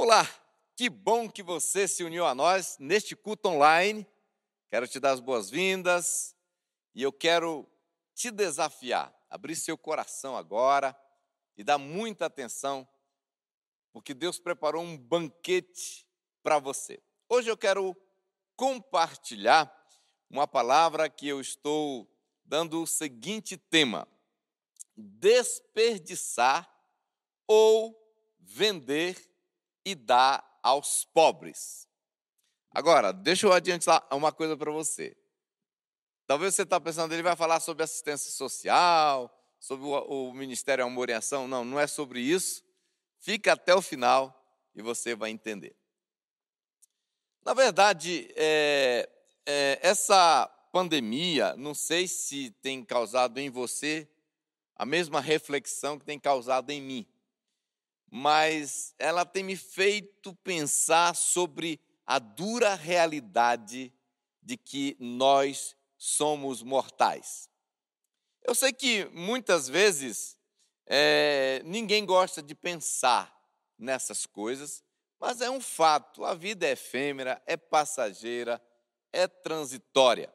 Olá, que bom que você se uniu a nós neste culto online. Quero te dar as boas-vindas e eu quero te desafiar, abrir seu coração agora e dar muita atenção, porque Deus preparou um banquete para você. Hoje eu quero compartilhar uma palavra que eu estou dando o seguinte tema: desperdiçar ou vender e dá aos pobres. Agora, deixa eu adiantar uma coisa para você. Talvez você está pensando, ele vai falar sobre assistência social, sobre o, o Ministério Amor e Ação. Não, não é sobre isso. Fica até o final e você vai entender. Na verdade, é, é, essa pandemia, não sei se tem causado em você a mesma reflexão que tem causado em mim mas ela tem me feito pensar sobre a dura realidade de que nós somos mortais. Eu sei que muitas vezes é, ninguém gosta de pensar nessas coisas, mas é um fato: a vida é efêmera, é passageira, é transitória.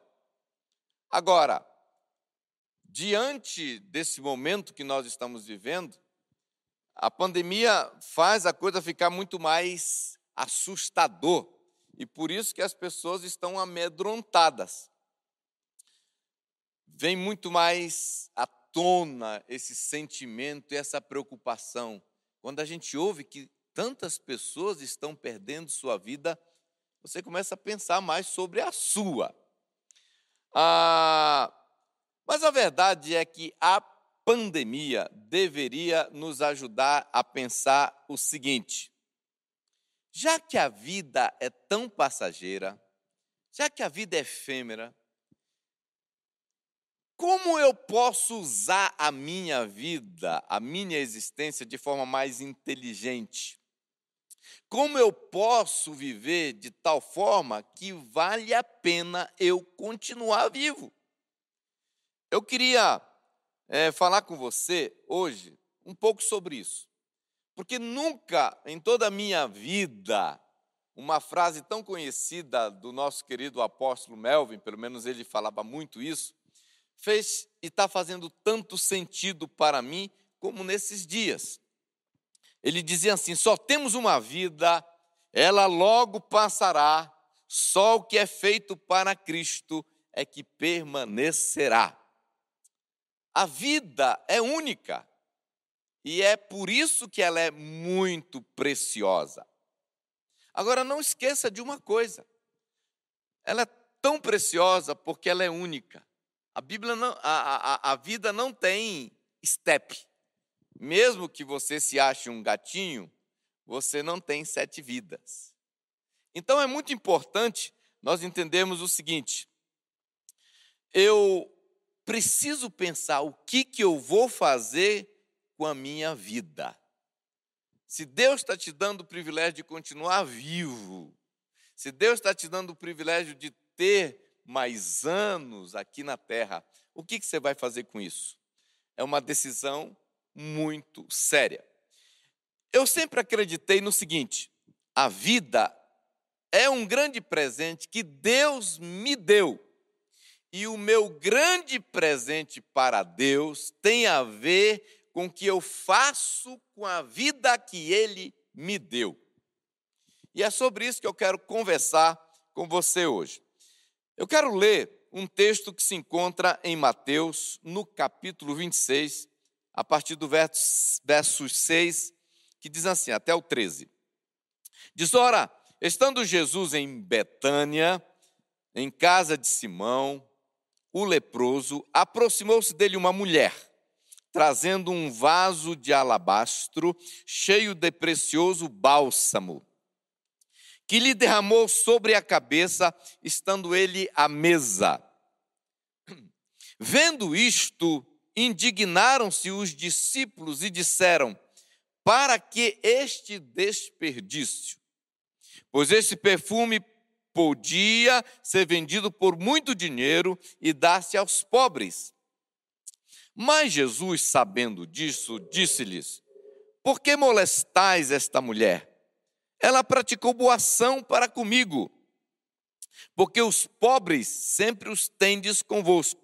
Agora, diante desse momento que nós estamos vivendo, a pandemia faz a coisa ficar muito mais assustador e por isso que as pessoas estão amedrontadas. Vem muito mais à tona esse sentimento e essa preocupação. Quando a gente ouve que tantas pessoas estão perdendo sua vida, você começa a pensar mais sobre a sua. Ah, mas a verdade é que a pandemia deveria nos ajudar a pensar o seguinte: já que a vida é tão passageira, já que a vida é efêmera, como eu posso usar a minha vida, a minha existência de forma mais inteligente? Como eu posso viver de tal forma que vale a pena eu continuar vivo? Eu queria é, falar com você hoje um pouco sobre isso. Porque nunca em toda a minha vida, uma frase tão conhecida do nosso querido apóstolo Melvin, pelo menos ele falava muito isso, fez e está fazendo tanto sentido para mim como nesses dias. Ele dizia assim: só temos uma vida, ela logo passará, só o que é feito para Cristo é que permanecerá. A vida é única e é por isso que ela é muito preciosa. Agora, não esqueça de uma coisa: ela é tão preciosa porque ela é única. A, Bíblia não, a, a, a vida não tem step. Mesmo que você se ache um gatinho, você não tem sete vidas. Então é muito importante nós entendermos o seguinte: eu preciso pensar o que, que eu vou fazer com a minha vida. Se Deus está te dando o privilégio de continuar vivo, se Deus está te dando o privilégio de ter mais anos aqui na terra, o que, que você vai fazer com isso? É uma decisão muito séria. Eu sempre acreditei no seguinte: a vida é um grande presente que Deus me deu e o meu grande presente para Deus tem a ver com o que eu faço com a vida que Ele me deu. E é sobre isso que eu quero conversar com você hoje. Eu quero ler um texto que se encontra em Mateus, no capítulo 26, a partir do verso, verso 6, que diz assim, até o 13. Diz: Ora, estando Jesus em Betânia, em casa de Simão, o leproso, aproximou-se dele uma mulher, trazendo um vaso de alabastro cheio de precioso bálsamo, que lhe derramou sobre a cabeça, estando ele à mesa. Vendo isto, indignaram-se os discípulos e disseram: Para que este desperdício? Pois esse perfume podia ser vendido por muito dinheiro e dar-se aos pobres. Mas Jesus, sabendo disso, disse-lhes: Por que molestais esta mulher? ela praticou boa ação para comigo, porque os pobres sempre os tendes convosco,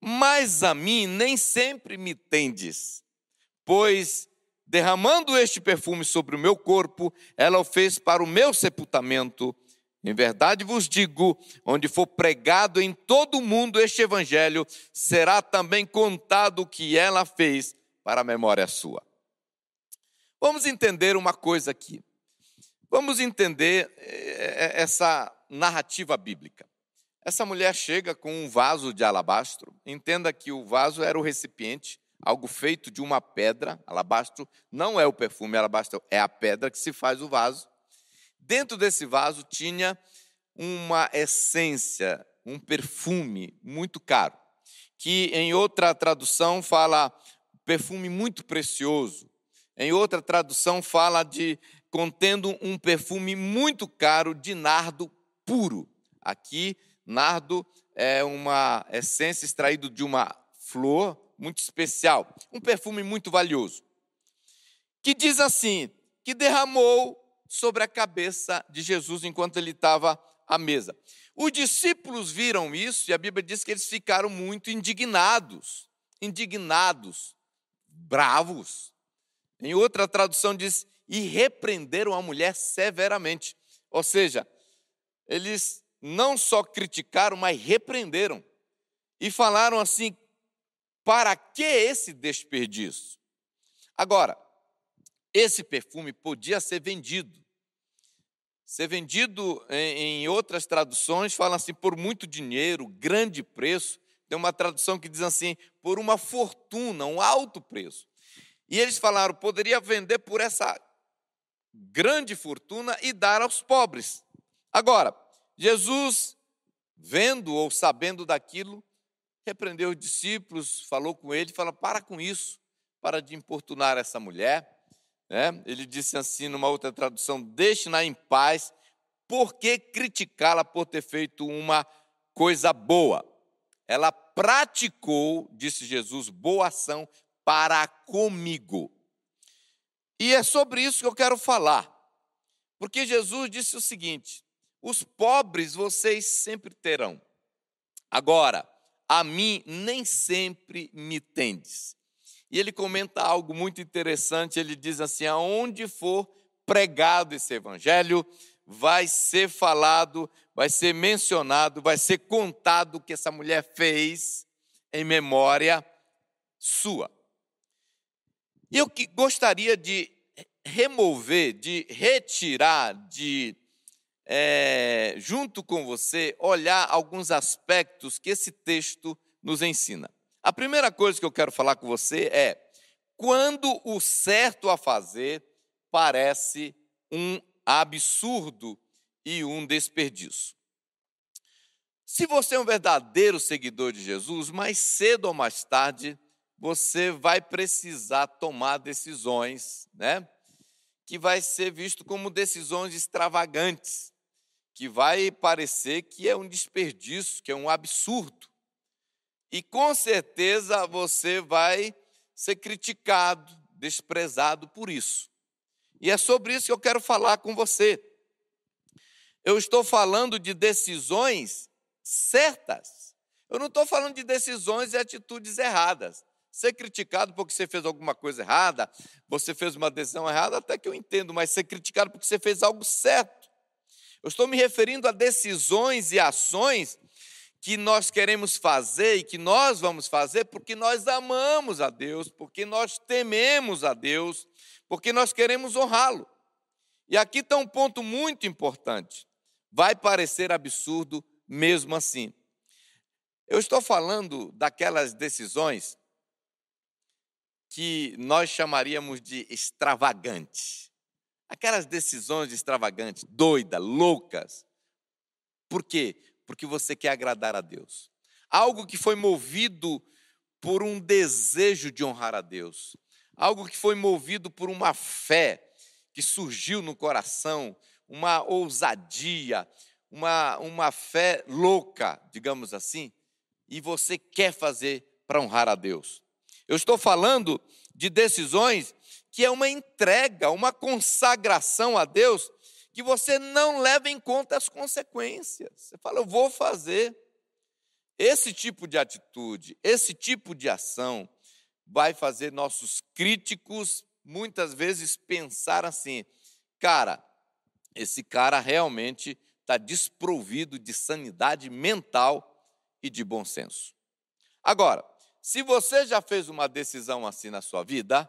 mas a mim nem sempre me tendes, pois derramando este perfume sobre o meu corpo, ela o fez para o meu sepultamento. Em verdade vos digo: onde for pregado em todo o mundo este evangelho, será também contado o que ela fez para a memória sua. Vamos entender uma coisa aqui. Vamos entender eh, eh, essa narrativa bíblica. Essa mulher chega com um vaso de alabastro. Entenda que o vaso era o recipiente algo feito de uma pedra, alabastro não é o perfume, alabastro é a pedra que se faz o vaso. Dentro desse vaso tinha uma essência, um perfume muito caro, que em outra tradução fala perfume muito precioso. Em outra tradução fala de contendo um perfume muito caro de nardo puro. Aqui, nardo é uma essência extraída de uma flor muito especial, um perfume muito valioso, que diz assim: que derramou sobre a cabeça de Jesus enquanto ele estava à mesa. Os discípulos viram isso e a Bíblia diz que eles ficaram muito indignados, indignados, bravos. Em outra tradução diz e repreenderam a mulher severamente. Ou seja, eles não só criticaram, mas repreenderam. E falaram assim: para que esse desperdício? Agora, esse perfume podia ser vendido. Ser vendido em outras traduções, fala assim, por muito dinheiro, grande preço. Tem uma tradução que diz assim, por uma fortuna, um alto preço. E eles falaram, poderia vender por essa grande fortuna e dar aos pobres. Agora, Jesus, vendo ou sabendo daquilo, repreendeu os discípulos, falou com ele, fala: para com isso, para de importunar essa mulher. Né? Ele disse assim numa outra tradução: deixe-na em paz, por que criticá-la por ter feito uma coisa boa? Ela praticou, disse Jesus, boa ação para comigo. E é sobre isso que eu quero falar. Porque Jesus disse o seguinte: os pobres vocês sempre terão. Agora, a mim nem sempre me tendes. E ele comenta algo muito interessante, ele diz assim: aonde for pregado esse evangelho, vai ser falado, vai ser mencionado, vai ser contado o que essa mulher fez em memória sua. E eu que gostaria de remover, de retirar, de é, junto com você, olhar alguns aspectos que esse texto nos ensina. A primeira coisa que eu quero falar com você é quando o certo a fazer parece um absurdo e um desperdício. Se você é um verdadeiro seguidor de Jesus, mais cedo ou mais tarde você vai precisar tomar decisões, né? Que vai ser visto como decisões extravagantes que vai parecer que é um desperdício, que é um absurdo. E com certeza você vai ser criticado, desprezado por isso. E é sobre isso que eu quero falar com você. Eu estou falando de decisões certas. Eu não estou falando de decisões e atitudes erradas. Ser criticado porque você fez alguma coisa errada, você fez uma decisão errada, até que eu entendo, mas ser criticado porque você fez algo certo. Eu estou me referindo a decisões e ações que nós queremos fazer e que nós vamos fazer porque nós amamos a Deus, porque nós tememos a Deus, porque nós queremos honrá-lo. E aqui está um ponto muito importante. Vai parecer absurdo mesmo assim. Eu estou falando daquelas decisões que nós chamaríamos de extravagantes. Aquelas decisões extravagantes, doidas, loucas. Por quê? Porque você quer agradar a Deus. Algo que foi movido por um desejo de honrar a Deus. Algo que foi movido por uma fé que surgiu no coração, uma ousadia, uma, uma fé louca, digamos assim, e você quer fazer para honrar a Deus. Eu estou falando de decisões que é uma entrega, uma consagração a Deus, que você não leva em conta as consequências. Você fala, eu vou fazer. Esse tipo de atitude, esse tipo de ação, vai fazer nossos críticos muitas vezes pensar assim: cara, esse cara realmente está desprovido de sanidade mental e de bom senso. Agora, se você já fez uma decisão assim na sua vida,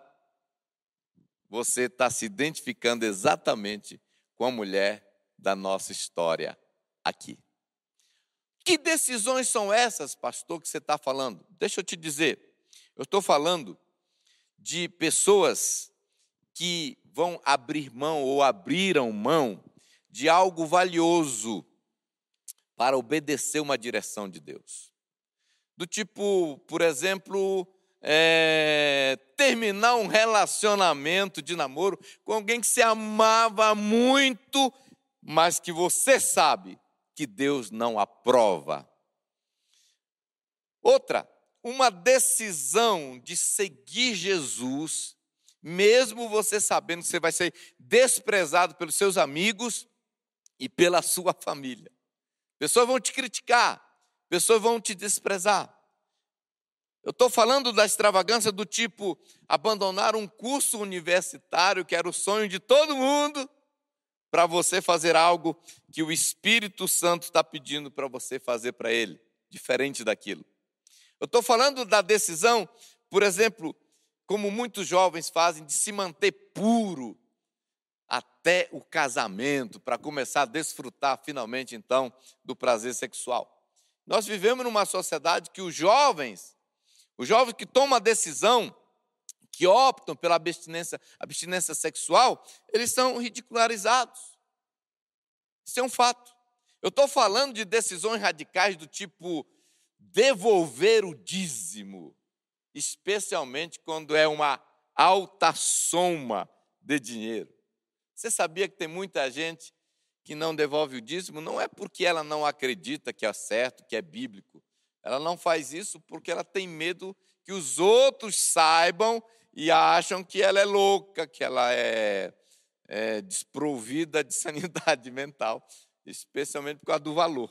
você está se identificando exatamente com a mulher da nossa história aqui. Que decisões são essas, pastor, que você está falando? Deixa eu te dizer, eu estou falando de pessoas que vão abrir mão ou abriram mão de algo valioso para obedecer uma direção de Deus. Do tipo, por exemplo, é, terminar um relacionamento de namoro com alguém que se amava muito, mas que você sabe que Deus não aprova. Outra, uma decisão de seguir Jesus, mesmo você sabendo que você vai ser desprezado pelos seus amigos e pela sua família. Pessoas vão te criticar, pessoas vão te desprezar. Eu estou falando da extravagância do tipo abandonar um curso universitário que era o sonho de todo mundo para você fazer algo que o Espírito Santo está pedindo para você fazer para ele, diferente daquilo. Eu estou falando da decisão, por exemplo, como muitos jovens fazem, de se manter puro até o casamento, para começar a desfrutar finalmente então do prazer sexual. Nós vivemos numa sociedade que os jovens, os jovens que tomam a decisão, que optam pela abstinência, abstinência sexual, eles são ridicularizados. Isso é um fato. Eu estou falando de decisões radicais do tipo devolver o dízimo, especialmente quando é uma alta soma de dinheiro. Você sabia que tem muita gente que não devolve o dízimo? Não é porque ela não acredita que é certo, que é bíblico. Ela não faz isso porque ela tem medo que os outros saibam e acham que ela é louca, que ela é, é desprovida de sanidade mental, especialmente por causa do valor.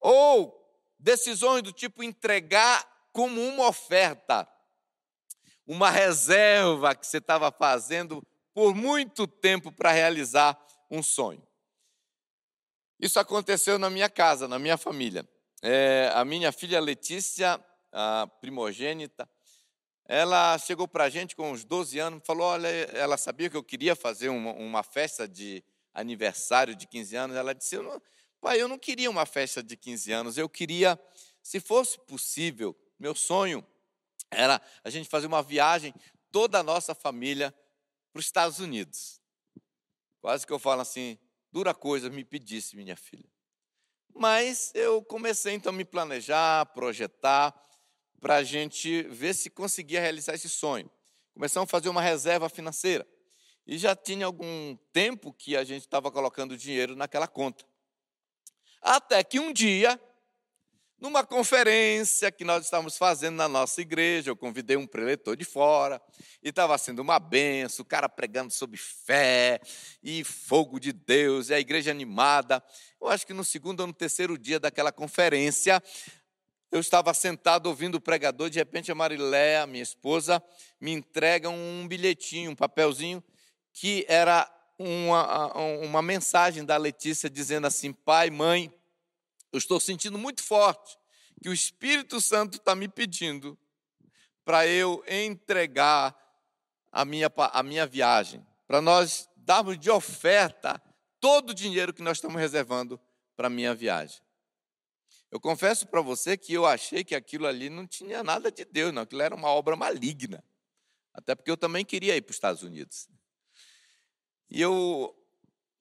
Ou decisões do tipo entregar como uma oferta, uma reserva que você estava fazendo por muito tempo para realizar um sonho. Isso aconteceu na minha casa, na minha família. É, a minha filha Letícia, a primogênita, ela chegou para a gente com uns 12 anos, falou: olha, ela sabia que eu queria fazer uma, uma festa de aniversário de 15 anos. Ela disse: pai, eu não queria uma festa de 15 anos, eu queria, se fosse possível, meu sonho era a gente fazer uma viagem, toda a nossa família, para os Estados Unidos. Quase que eu falo assim, dura coisa me pedisse, minha filha. Mas eu comecei então a me planejar, projetar, para a gente ver se conseguia realizar esse sonho. Começamos a fazer uma reserva financeira. E já tinha algum tempo que a gente estava colocando dinheiro naquela conta. Até que um dia numa conferência que nós estávamos fazendo na nossa igreja, eu convidei um preletor de fora, e estava sendo uma benção, o cara pregando sobre fé e fogo de Deus, e a igreja animada. Eu acho que no segundo ou no terceiro dia daquela conferência, eu estava sentado ouvindo o pregador, de repente a Mariléia, minha esposa, me entrega um bilhetinho, um papelzinho, que era uma, uma mensagem da Letícia dizendo assim: pai, mãe, eu estou sentindo muito forte que o Espírito Santo está me pedindo para eu entregar a minha, a minha viagem, para nós darmos de oferta todo o dinheiro que nós estamos reservando para a minha viagem. Eu confesso para você que eu achei que aquilo ali não tinha nada de Deus, não, aquilo era uma obra maligna. Até porque eu também queria ir para os Estados Unidos. E eu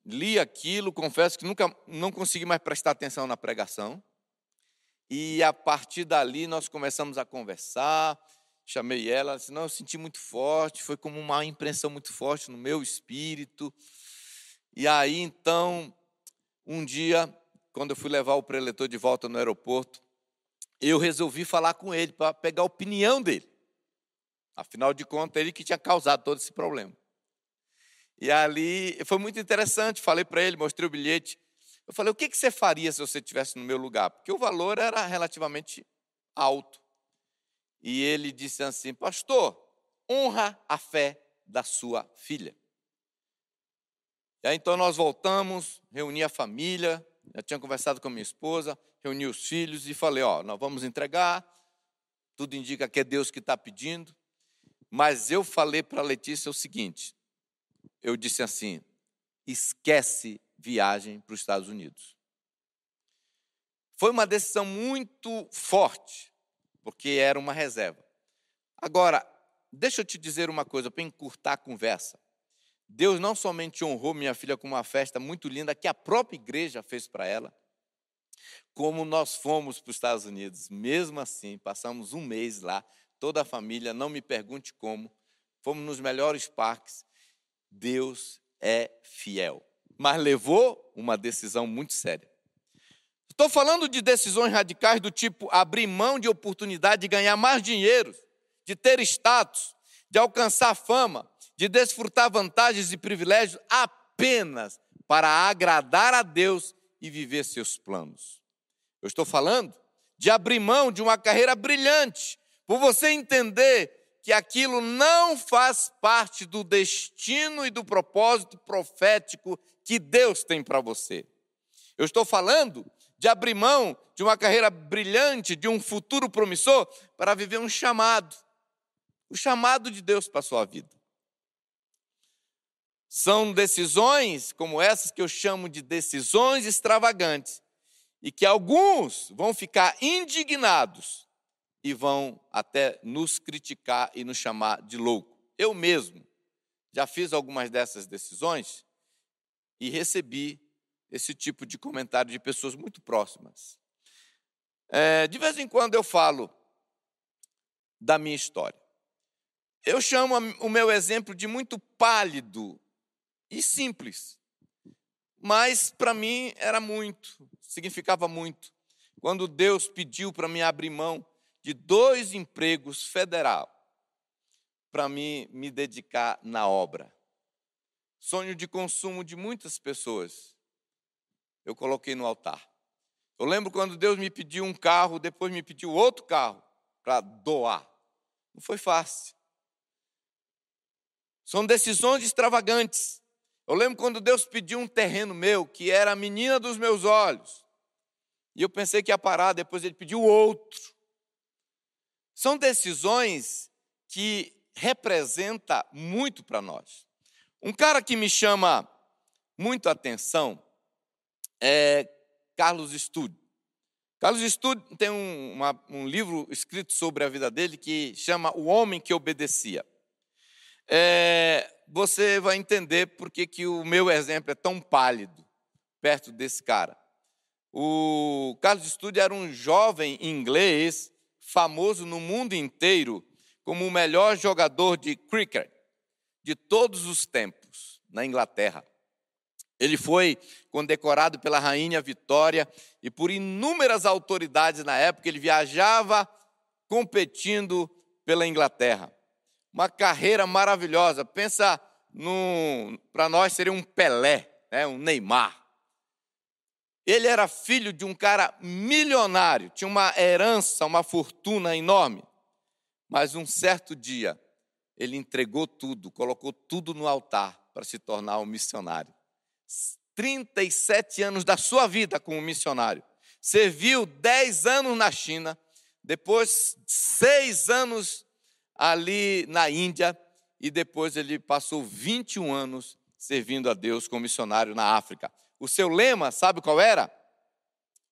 li aquilo, confesso que nunca não consegui mais prestar atenção na pregação. E a partir dali nós começamos a conversar. Chamei ela, ela disse: Não, eu senti muito forte, foi como uma impressão muito forte no meu espírito. E aí então, um dia, quando eu fui levar o preletor de volta no aeroporto, eu resolvi falar com ele para pegar a opinião dele. Afinal de contas, ele que tinha causado todo esse problema. E ali foi muito interessante, falei para ele, mostrei o bilhete. Eu falei: o que, que você faria se você estivesse no meu lugar? Porque o valor era relativamente alto. E ele disse assim: Pastor, honra a fé da sua filha. E aí então nós voltamos, reuni a família, já tinha conversado com a minha esposa, reuni os filhos e falei: Ó, nós vamos entregar, tudo indica que é Deus que está pedindo. Mas eu falei para a Letícia o seguinte: eu disse assim: esquece viagem para os Estados Unidos. Foi uma decisão muito forte, porque era uma reserva. Agora, deixa eu te dizer uma coisa para encurtar a conversa. Deus não somente honrou minha filha com uma festa muito linda que a própria igreja fez para ela, como nós fomos para os Estados Unidos. Mesmo assim, passamos um mês lá, toda a família, não me pergunte como, fomos nos melhores parques. Deus é fiel mas levou uma decisão muito séria. Estou falando de decisões radicais do tipo abrir mão de oportunidade de ganhar mais dinheiro, de ter status, de alcançar fama, de desfrutar vantagens e privilégios apenas para agradar a Deus e viver seus planos. Eu estou falando de abrir mão de uma carreira brilhante, por você entender que aquilo não faz parte do destino e do propósito profético que Deus tem para você. Eu estou falando de abrir mão de uma carreira brilhante, de um futuro promissor, para viver um chamado o chamado de Deus para a sua vida. São decisões como essas que eu chamo de decisões extravagantes, e que alguns vão ficar indignados e vão até nos criticar e nos chamar de louco. Eu mesmo já fiz algumas dessas decisões e recebi esse tipo de comentário de pessoas muito próximas. É, de vez em quando eu falo da minha história. Eu chamo o meu exemplo de muito pálido e simples, mas para mim era muito, significava muito. Quando Deus pediu para mim abrir mão de dois empregos federal para mim me dedicar na obra sonho de consumo de muitas pessoas, eu coloquei no altar. Eu lembro quando Deus me pediu um carro, depois me pediu outro carro para doar. Não foi fácil. São decisões extravagantes. Eu lembro quando Deus pediu um terreno meu, que era a menina dos meus olhos. E eu pensei que ia parar, depois ele pediu outro. São decisões que representam muito para nós. Um cara que me chama muito atenção é Carlos Studd. Carlos Studd tem um, uma, um, livro escrito sobre a vida dele que chama O Homem que Obedecia. É, você vai entender por que, que o meu exemplo é tão pálido perto desse cara. O Carlos Studd era um jovem inglês famoso no mundo inteiro como o melhor jogador de cricket de todos os tempos na Inglaterra. Ele foi condecorado pela rainha Vitória e por inúmeras autoridades na época. Ele viajava competindo pela Inglaterra. Uma carreira maravilhosa. Pensa para nós seria um Pelé, né? um Neymar. Ele era filho de um cara milionário, tinha uma herança, uma fortuna enorme. Mas um certo dia, ele entregou tudo, colocou tudo no altar para se tornar um missionário. 37 anos da sua vida como missionário. Serviu 10 anos na China, depois seis anos ali na Índia, e depois ele passou 21 anos servindo a Deus como missionário na África. O seu lema, sabe qual era?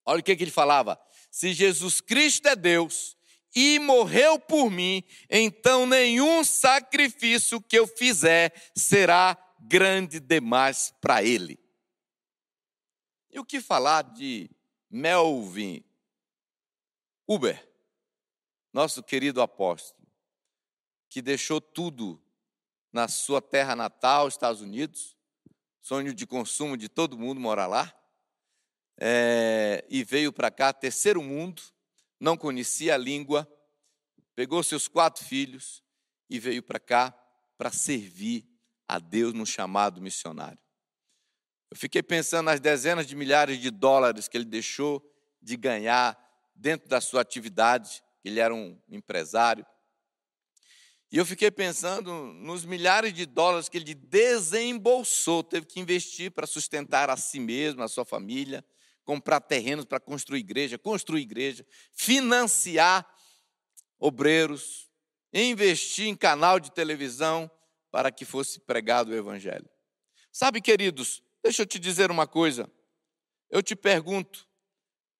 Olha o que, que ele falava: se Jesus Cristo é Deus, e morreu por mim, então nenhum sacrifício que eu fizer será grande demais para ele. E o que falar de Melvin Uber, nosso querido apóstolo, que deixou tudo na sua terra natal, Estados Unidos, sonho de consumo de todo mundo morar lá, é, e veio para cá, terceiro mundo, não conhecia a língua, pegou seus quatro filhos e veio para cá para servir a Deus no chamado missionário. Eu fiquei pensando nas dezenas de milhares de dólares que ele deixou de ganhar dentro da sua atividade, ele era um empresário. E eu fiquei pensando nos milhares de dólares que ele desembolsou, teve que investir para sustentar a si mesmo, a sua família, comprar terrenos para construir igreja, construir igreja, financiar obreiros, investir em canal de televisão para que fosse pregado o evangelho. Sabe, queridos, deixa eu te dizer uma coisa. Eu te pergunto,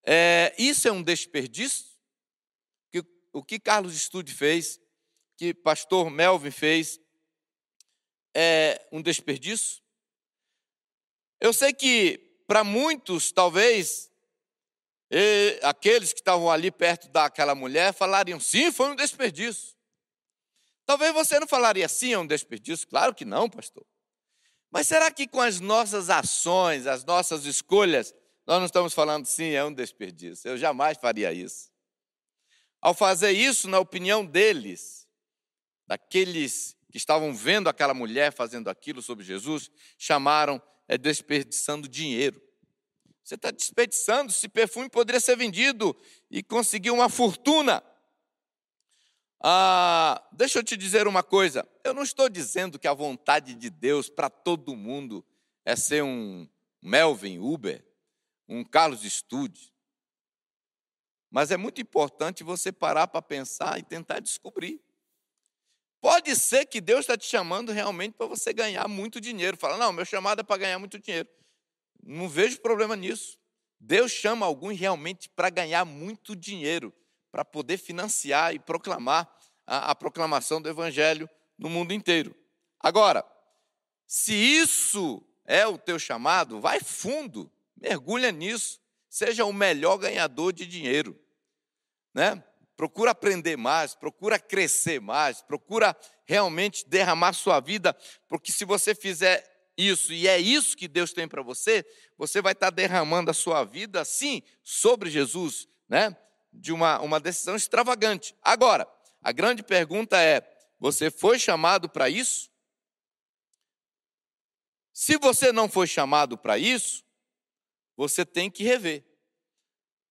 é, isso é um desperdício? O que Carlos Estude fez que pastor Melvin fez é um desperdício? Eu sei que para muitos, talvez, aqueles que estavam ali perto daquela mulher falariam: sim, foi um desperdício. Talvez você não falaria sim, é um desperdício. Claro que não, pastor. Mas será que com as nossas ações, as nossas escolhas, nós não estamos falando sim, é um desperdício? Eu jamais faria isso. Ao fazer isso, na opinião deles, daqueles que estavam vendo aquela mulher fazendo aquilo sobre Jesus, chamaram é desperdiçando dinheiro. Você está desperdiçando, esse perfume poderia ser vendido e conseguir uma fortuna. Ah, deixa eu te dizer uma coisa, eu não estou dizendo que a vontade de Deus para todo mundo é ser um Melvin Uber, um Carlos Stude. Mas é muito importante você parar para pensar e tentar descobrir. Pode ser que Deus está te chamando realmente para você ganhar muito dinheiro. Fala, não, meu chamado é para ganhar muito dinheiro. Não vejo problema nisso. Deus chama alguns realmente para ganhar muito dinheiro, para poder financiar e proclamar a, a proclamação do Evangelho no mundo inteiro. Agora, se isso é o teu chamado, vai fundo, mergulha nisso, seja o melhor ganhador de dinheiro. Né? Procura aprender mais, procura crescer mais, procura realmente derramar sua vida, porque se você fizer isso e é isso que Deus tem para você, você vai estar derramando a sua vida, sim, sobre Jesus, né? De uma, uma decisão extravagante. Agora, a grande pergunta é: você foi chamado para isso? Se você não foi chamado para isso, você tem que rever.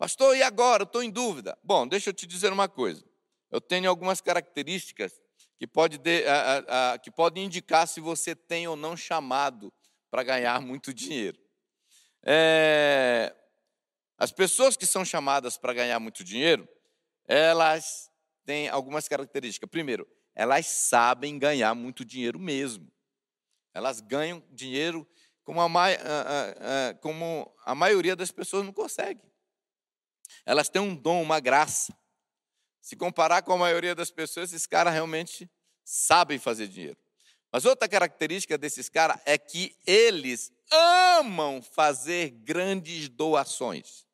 Pastor, e agora? Estou em dúvida. Bom, deixa eu te dizer uma coisa. Eu tenho algumas características que, que podem indicar se você tem ou não chamado para ganhar muito dinheiro. É, as pessoas que são chamadas para ganhar muito dinheiro, elas têm algumas características. Primeiro, elas sabem ganhar muito dinheiro mesmo. Elas ganham dinheiro como a, como a maioria das pessoas não consegue. Elas têm um dom, uma graça. Se comparar com a maioria das pessoas, esses caras realmente sabem fazer dinheiro. Mas outra característica desses caras é que eles amam fazer grandes doações.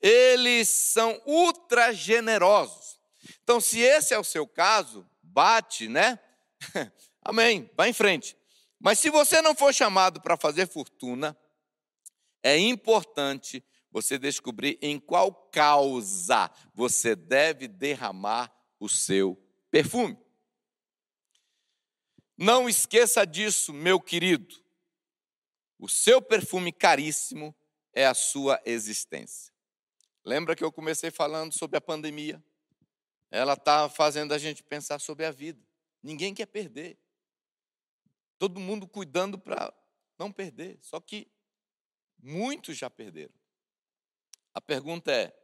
Eles são ultra generosos. Então, se esse é o seu caso, bate, né? Amém, vá em frente. Mas se você não for chamado para fazer fortuna, é importante você descobrir em qual causa você deve derramar o seu perfume. Não esqueça disso, meu querido. O seu perfume caríssimo é a sua existência. Lembra que eu comecei falando sobre a pandemia? Ela está fazendo a gente pensar sobre a vida. Ninguém quer perder. Todo mundo cuidando para não perder. Só que muitos já perderam. A pergunta é: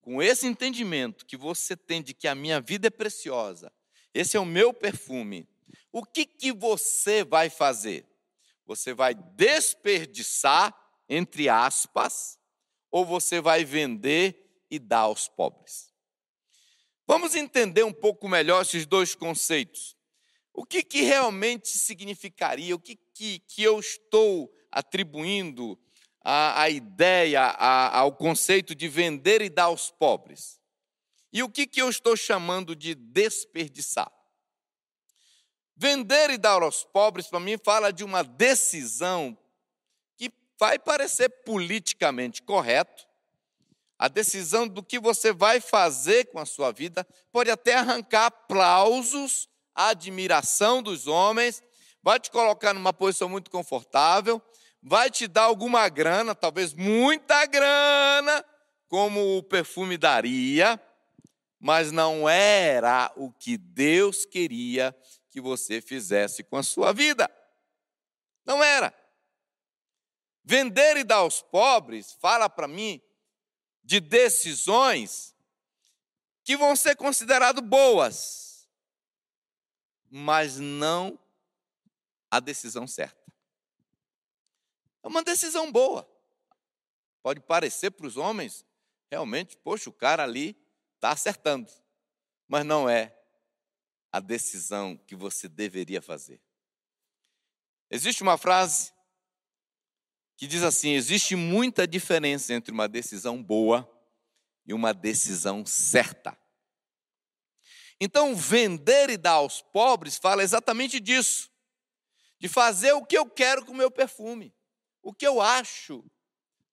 com esse entendimento que você tem de que a minha vida é preciosa, esse é o meu perfume, o que, que você vai fazer? Você vai desperdiçar, entre aspas, ou você vai vender e dar aos pobres? Vamos entender um pouco melhor esses dois conceitos. O que, que realmente significaria, o que, que, que eu estou atribuindo a, a ideia, a, ao conceito de vender e dar aos pobres. E o que, que eu estou chamando de desperdiçar? Vender e dar aos pobres, para mim, fala de uma decisão que vai parecer politicamente correto. A decisão do que você vai fazer com a sua vida pode até arrancar aplausos admiração dos homens, vai te colocar numa posição muito confortável, vai te dar alguma grana, talvez muita grana, como o perfume daria, mas não era o que Deus queria que você fizesse com a sua vida. Não era. Vender e dar aos pobres, fala para mim, de decisões que vão ser consideradas boas, mas não a decisão certa. É uma decisão boa. Pode parecer para os homens, realmente, poxa, o cara ali está acertando, mas não é a decisão que você deveria fazer. Existe uma frase que diz assim: existe muita diferença entre uma decisão boa e uma decisão certa. Então, vender e dar aos pobres fala exatamente disso, de fazer o que eu quero com o meu perfume, o que eu acho,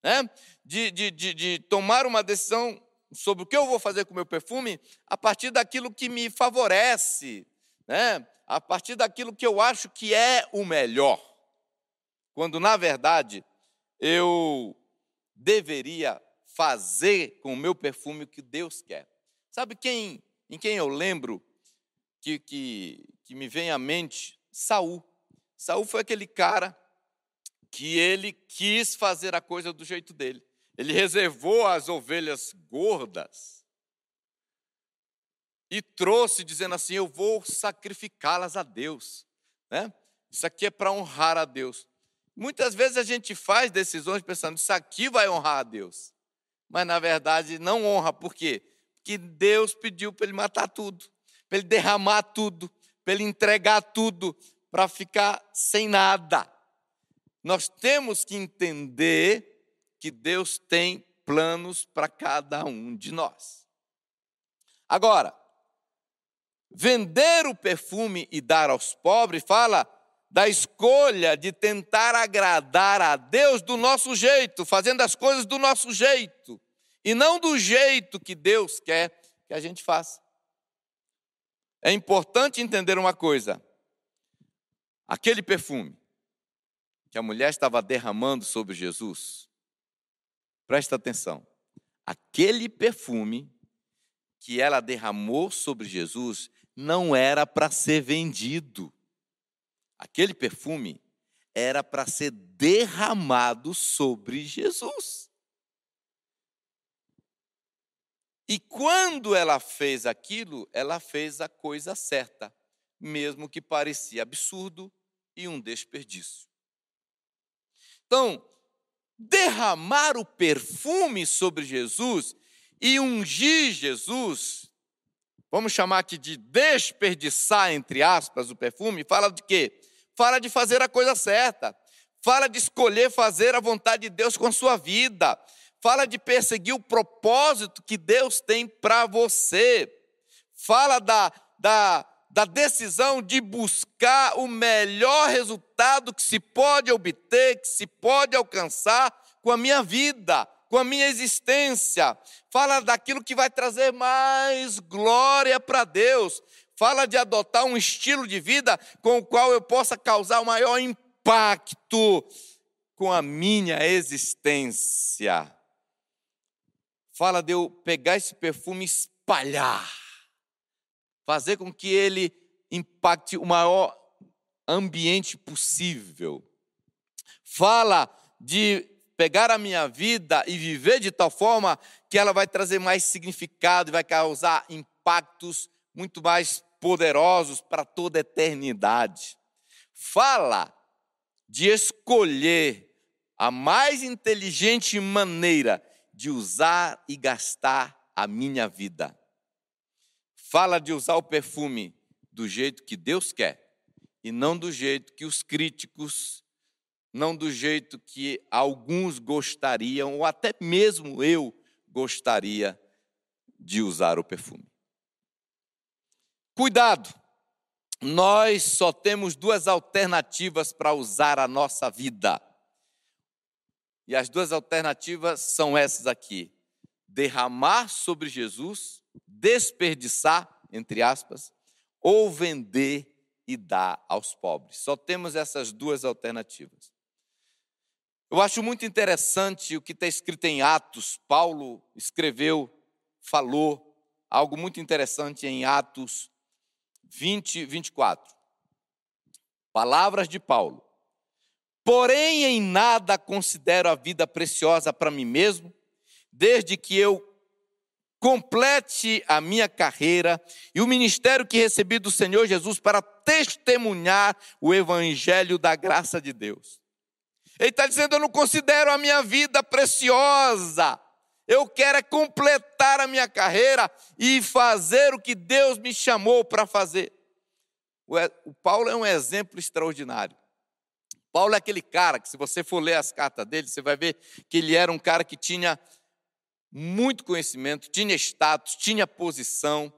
né? de, de, de, de tomar uma decisão sobre o que eu vou fazer com o meu perfume a partir daquilo que me favorece, né? a partir daquilo que eu acho que é o melhor. Quando, na verdade, eu deveria fazer com o meu perfume o que Deus quer. Sabe quem, em quem eu lembro que, que, que me vem à mente? Saul. Saul foi aquele cara que ele quis fazer a coisa do jeito dele. Ele reservou as ovelhas gordas e trouxe dizendo assim: Eu vou sacrificá-las a Deus. Né? Isso aqui é para honrar a Deus. Muitas vezes a gente faz decisões pensando: Isso aqui vai honrar a Deus. Mas na verdade não honra, por quê? Porque Deus pediu para ele matar tudo, para ele derramar tudo, para ele entregar tudo, para ficar sem nada. Nós temos que entender que Deus tem planos para cada um de nós. Agora, vender o perfume e dar aos pobres fala da escolha de tentar agradar a Deus do nosso jeito, fazendo as coisas do nosso jeito, e não do jeito que Deus quer que a gente faça. É importante entender uma coisa: aquele perfume que a mulher estava derramando sobre Jesus Presta atenção. Aquele perfume que ela derramou sobre Jesus não era para ser vendido. Aquele perfume era para ser derramado sobre Jesus. E quando ela fez aquilo, ela fez a coisa certa, mesmo que parecia absurdo e um desperdício. Derramar o perfume sobre Jesus e ungir Jesus, vamos chamar aqui de desperdiçar, entre aspas, o perfume, fala de quê? Fala de fazer a coisa certa, fala de escolher fazer a vontade de Deus com a sua vida, fala de perseguir o propósito que Deus tem para você, fala da, da da decisão de buscar o melhor resultado que se pode obter, que se pode alcançar com a minha vida, com a minha existência. Fala daquilo que vai trazer mais glória para Deus. Fala de adotar um estilo de vida com o qual eu possa causar o maior impacto com a minha existência. Fala de eu pegar esse perfume e espalhar fazer com que ele impacte o maior ambiente possível. Fala de pegar a minha vida e viver de tal forma que ela vai trazer mais significado e vai causar impactos muito mais poderosos para toda a eternidade. Fala de escolher a mais inteligente maneira de usar e gastar a minha vida fala de usar o perfume do jeito que Deus quer e não do jeito que os críticos, não do jeito que alguns gostariam, ou até mesmo eu gostaria de usar o perfume. Cuidado, nós só temos duas alternativas para usar a nossa vida. E as duas alternativas são essas aqui: derramar sobre Jesus desperdiçar, entre aspas, ou vender e dar aos pobres. Só temos essas duas alternativas. Eu acho muito interessante o que está escrito em Atos. Paulo escreveu, falou algo muito interessante em Atos 20, 24. Palavras de Paulo. Porém, em nada considero a vida preciosa para mim mesmo, desde que eu complete a minha carreira e o ministério que recebi do Senhor Jesus para testemunhar o evangelho da graça de Deus. Ele está dizendo: Eu não considero a minha vida preciosa. Eu quero é completar a minha carreira e fazer o que Deus me chamou para fazer. O Paulo é um exemplo extraordinário. Paulo é aquele cara que, se você for ler as cartas dele, você vai ver que ele era um cara que tinha muito conhecimento, tinha status, tinha posição,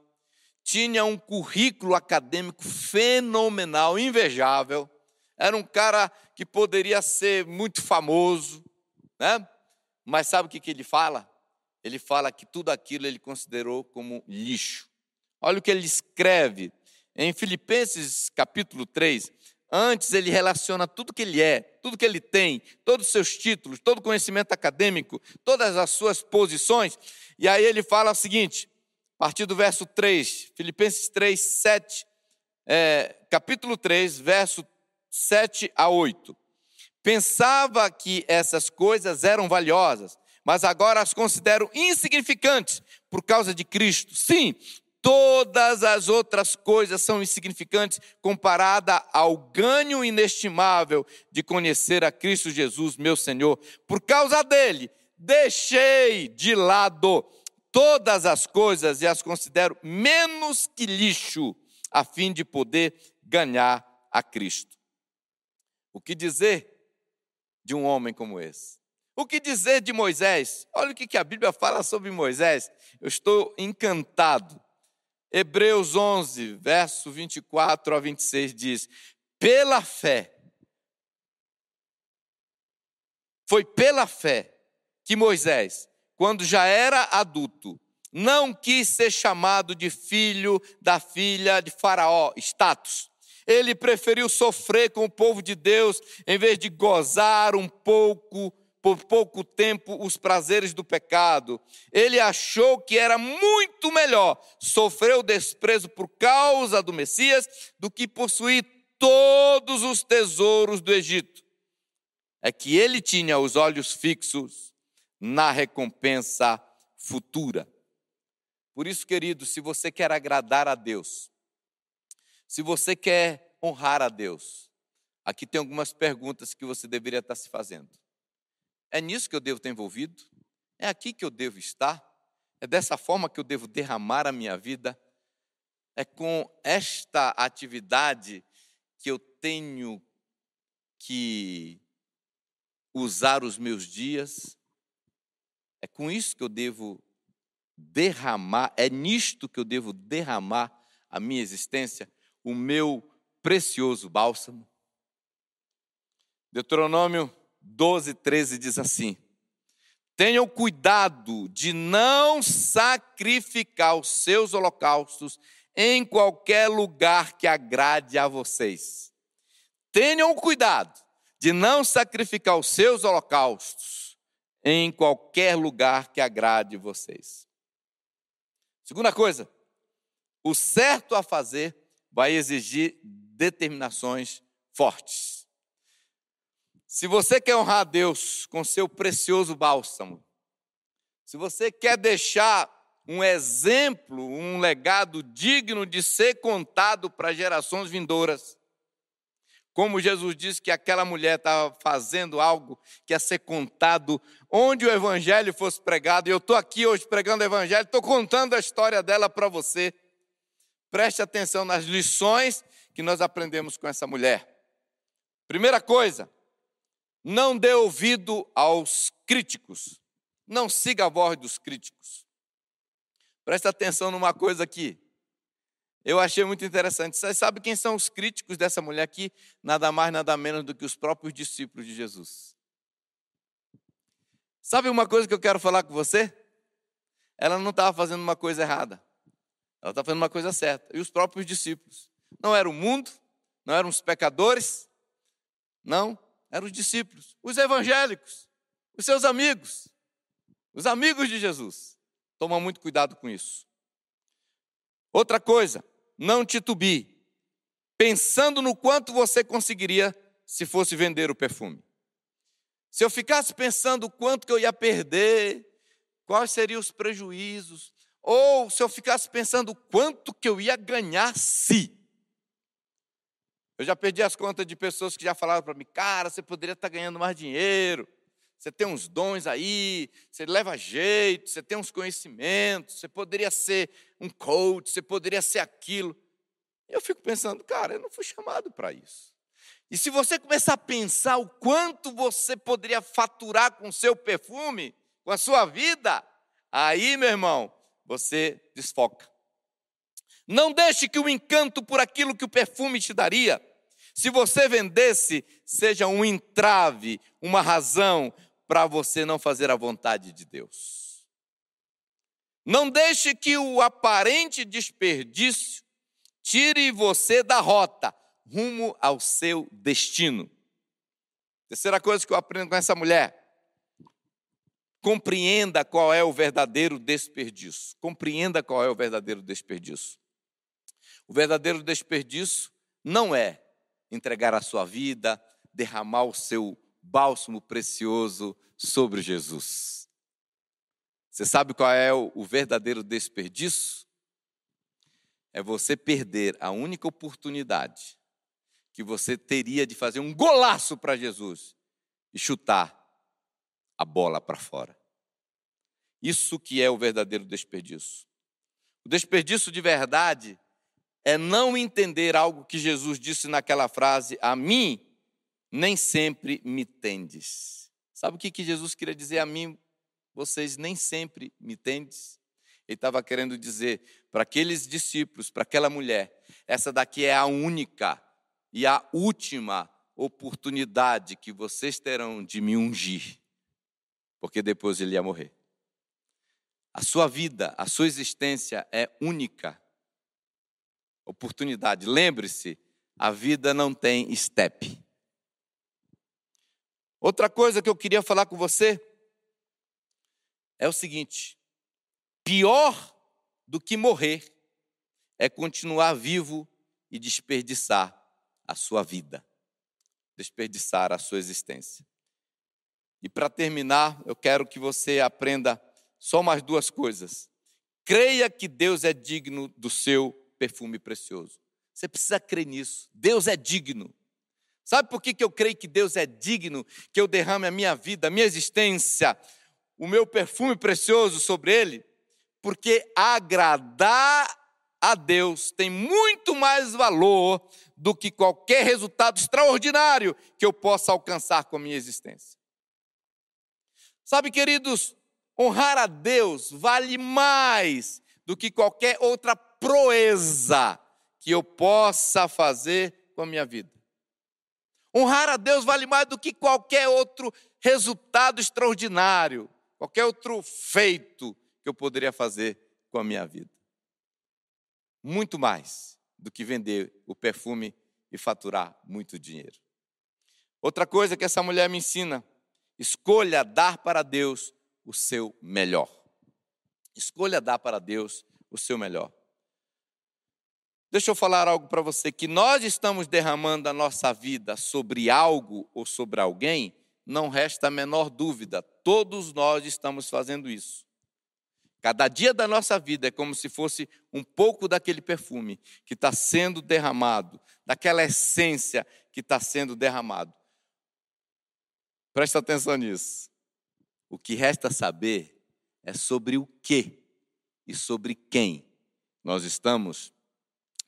tinha um currículo acadêmico fenomenal, invejável. Era um cara que poderia ser muito famoso, né? Mas sabe o que, que ele fala? Ele fala que tudo aquilo ele considerou como lixo. Olha o que ele escreve em Filipenses capítulo 3, Antes ele relaciona tudo que ele é, tudo que ele tem, todos os seus títulos, todo o conhecimento acadêmico, todas as suas posições. E aí ele fala o seguinte, a partir do verso 3, Filipenses 3, 7, é, capítulo 3, verso 7 a 8. Pensava que essas coisas eram valiosas, mas agora as considero insignificantes por causa de Cristo. Sim, Todas as outras coisas são insignificantes comparada ao ganho inestimável de conhecer a Cristo Jesus, meu Senhor. Por causa dele, deixei de lado todas as coisas e as considero menos que lixo, a fim de poder ganhar a Cristo. O que dizer de um homem como esse? O que dizer de Moisés? Olha o que a Bíblia fala sobre Moisés. Eu estou encantado. Hebreus 11, verso 24 a 26 diz: Pela fé, foi pela fé que Moisés, quando já era adulto, não quis ser chamado de filho da filha de Faraó, status. Ele preferiu sofrer com o povo de Deus em vez de gozar um pouco por pouco tempo os prazeres do pecado. Ele achou que era muito melhor sofrer o desprezo por causa do Messias do que possuir todos os tesouros do Egito. É que ele tinha os olhos fixos na recompensa futura. Por isso, querido, se você quer agradar a Deus, se você quer honrar a Deus, aqui tem algumas perguntas que você deveria estar se fazendo. É nisso que eu devo estar envolvido? É aqui que eu devo estar? É dessa forma que eu devo derramar a minha vida? É com esta atividade que eu tenho que usar os meus dias? É com isso que eu devo derramar, é nisto que eu devo derramar a minha existência, o meu precioso bálsamo? Deuteronômio 12, 13 diz assim: Tenham cuidado de não sacrificar os seus holocaustos em qualquer lugar que agrade a vocês. Tenham cuidado de não sacrificar os seus holocaustos em qualquer lugar que agrade vocês. Segunda coisa, o certo a fazer vai exigir determinações fortes. Se você quer honrar a Deus com seu precioso bálsamo, se você quer deixar um exemplo, um legado digno de ser contado para gerações vindouras, como Jesus disse que aquela mulher estava fazendo algo que ia ser contado onde o evangelho fosse pregado, e eu estou aqui hoje pregando o evangelho, estou contando a história dela para você. Preste atenção nas lições que nós aprendemos com essa mulher. Primeira coisa, não dê ouvido aos críticos. Não siga a voz dos críticos. Presta atenção numa coisa aqui. Eu achei muito interessante. Você sabe quem são os críticos dessa mulher aqui? Nada mais, nada menos do que os próprios discípulos de Jesus. Sabe uma coisa que eu quero falar com você? Ela não estava fazendo uma coisa errada. Ela está fazendo uma coisa certa. E os próprios discípulos. Não era o mundo, não eram os pecadores, não, eram os discípulos, os evangélicos, os seus amigos, os amigos de Jesus. Toma muito cuidado com isso. Outra coisa, não titubie, pensando no quanto você conseguiria se fosse vender o perfume. Se eu ficasse pensando quanto que eu ia perder, quais seriam os prejuízos, ou se eu ficasse pensando quanto que eu ia ganhar se. Eu já perdi as contas de pessoas que já falaram para mim, cara, você poderia estar ganhando mais dinheiro, você tem uns dons aí, você leva jeito, você tem uns conhecimentos, você poderia ser um coach, você poderia ser aquilo. Eu fico pensando, cara, eu não fui chamado para isso. E se você começar a pensar o quanto você poderia faturar com o seu perfume, com a sua vida, aí, meu irmão, você desfoca. Não deixe que o encanto por aquilo que o perfume te daria, se você vendesse, seja um entrave, uma razão para você não fazer a vontade de Deus. Não deixe que o aparente desperdício tire você da rota, rumo ao seu destino. Terceira coisa que eu aprendo com essa mulher. Compreenda qual é o verdadeiro desperdício. Compreenda qual é o verdadeiro desperdício. O verdadeiro desperdício não é entregar a sua vida, derramar o seu bálsamo precioso sobre Jesus. Você sabe qual é o verdadeiro desperdício? É você perder a única oportunidade que você teria de fazer um golaço para Jesus e chutar a bola para fora. Isso que é o verdadeiro desperdício. O desperdício de verdade é não entender algo que Jesus disse naquela frase: A mim nem sempre me tendes. Sabe o que, Jesus queria dizer a mim? Vocês nem sempre me tendes. Ele estava querendo dizer para aqueles discípulos, para aquela mulher: essa daqui é a única e a última oportunidade que vocês terão de me ungir, porque depois ele ia morrer. A sua vida, a sua existência é única oportunidade. Lembre-se, a vida não tem step. Outra coisa que eu queria falar com você é o seguinte: pior do que morrer é continuar vivo e desperdiçar a sua vida, desperdiçar a sua existência. E para terminar, eu quero que você aprenda só mais duas coisas. Creia que Deus é digno do seu perfume precioso. Você precisa crer nisso. Deus é digno. Sabe por que, que eu creio que Deus é digno que eu derrame a minha vida, a minha existência, o meu perfume precioso sobre Ele? Porque agradar a Deus tem muito mais valor do que qualquer resultado extraordinário que eu possa alcançar com a minha existência. Sabe, queridos, honrar a Deus vale mais do que qualquer outra proeza que eu possa fazer com a minha vida. Honrar a Deus vale mais do que qualquer outro resultado extraordinário, qualquer outro feito que eu poderia fazer com a minha vida. Muito mais do que vender o perfume e faturar muito dinheiro. Outra coisa que essa mulher me ensina: escolha dar para Deus o seu melhor. Escolha dar para Deus o seu melhor. Deixa eu falar algo para você: que nós estamos derramando a nossa vida sobre algo ou sobre alguém, não resta a menor dúvida, todos nós estamos fazendo isso. Cada dia da nossa vida é como se fosse um pouco daquele perfume que está sendo derramado, daquela essência que está sendo derramado. Presta atenção nisso. O que resta saber é sobre o que e sobre quem nós estamos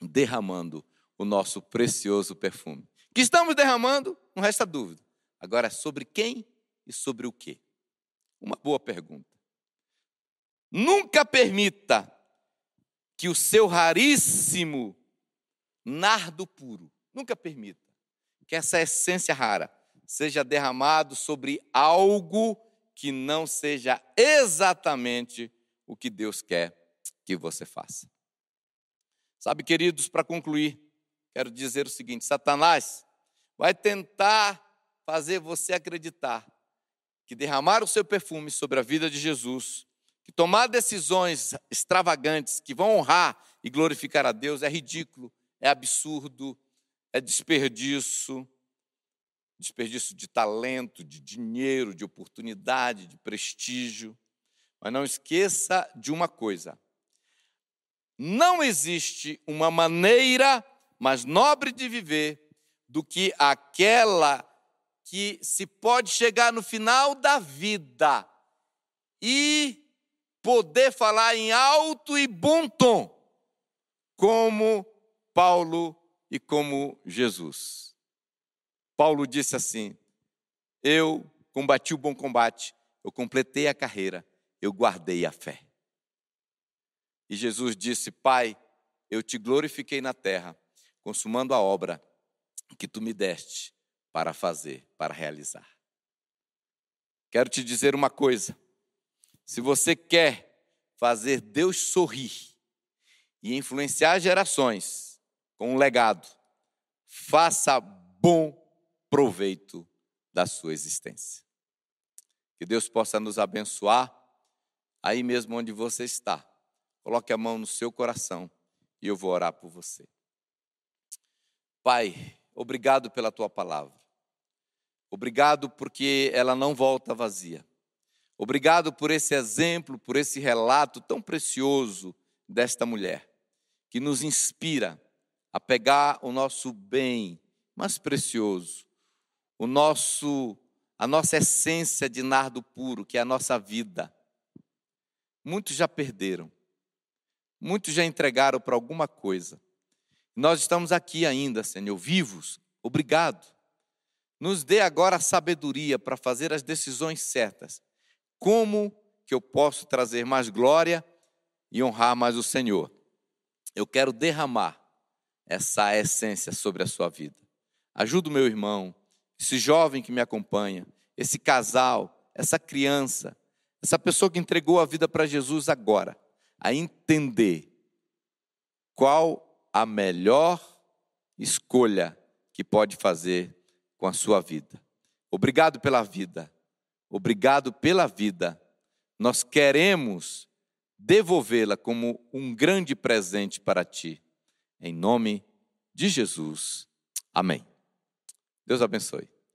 derramando o nosso precioso perfume. Que estamos derramando, não resta dúvida. Agora, sobre quem e sobre o que? Uma boa pergunta. Nunca permita que o seu raríssimo nardo puro, nunca permita que essa essência rara seja derramado sobre algo que não seja exatamente o que Deus quer que você faça. Sabe, queridos, para concluir, quero dizer o seguinte: Satanás vai tentar fazer você acreditar que derramar o seu perfume sobre a vida de Jesus, que tomar decisões extravagantes que vão honrar e glorificar a Deus é ridículo, é absurdo, é desperdício desperdício de talento, de dinheiro, de oportunidade, de prestígio. Mas não esqueça de uma coisa: não existe uma maneira mais nobre de viver do que aquela que se pode chegar no final da vida e poder falar em alto e bom tom, como Paulo e como Jesus. Paulo disse assim: Eu combati o bom combate, eu completei a carreira, eu guardei a fé. E Jesus disse: Pai, eu te glorifiquei na terra, consumando a obra que tu me deste para fazer, para realizar. Quero te dizer uma coisa: se você quer fazer Deus sorrir e influenciar gerações com um legado, faça bom proveito da sua existência. Que Deus possa nos abençoar aí mesmo onde você está. Coloque a mão no seu coração e eu vou orar por você. Pai, obrigado pela tua palavra. Obrigado porque ela não volta vazia. Obrigado por esse exemplo, por esse relato tão precioso desta mulher, que nos inspira a pegar o nosso bem mais precioso o nosso a nossa essência de nardo puro, que é a nossa vida. Muitos já perderam. Muitos já entregaram para alguma coisa. Nós estamos aqui ainda, Senhor, vivos. Obrigado. Nos dê agora a sabedoria para fazer as decisões certas. Como que eu posso trazer mais glória e honrar mais o Senhor? Eu quero derramar essa essência sobre a sua vida. Ajuda o meu irmão, esse jovem que me acompanha, esse casal, essa criança, essa pessoa que entregou a vida para Jesus agora, a entender qual a melhor escolha que pode fazer com a sua vida. Obrigado pela vida. Obrigado pela vida. Nós queremos devolvê-la como um grande presente para ti. Em nome de Jesus. Amém. Deus abençoe.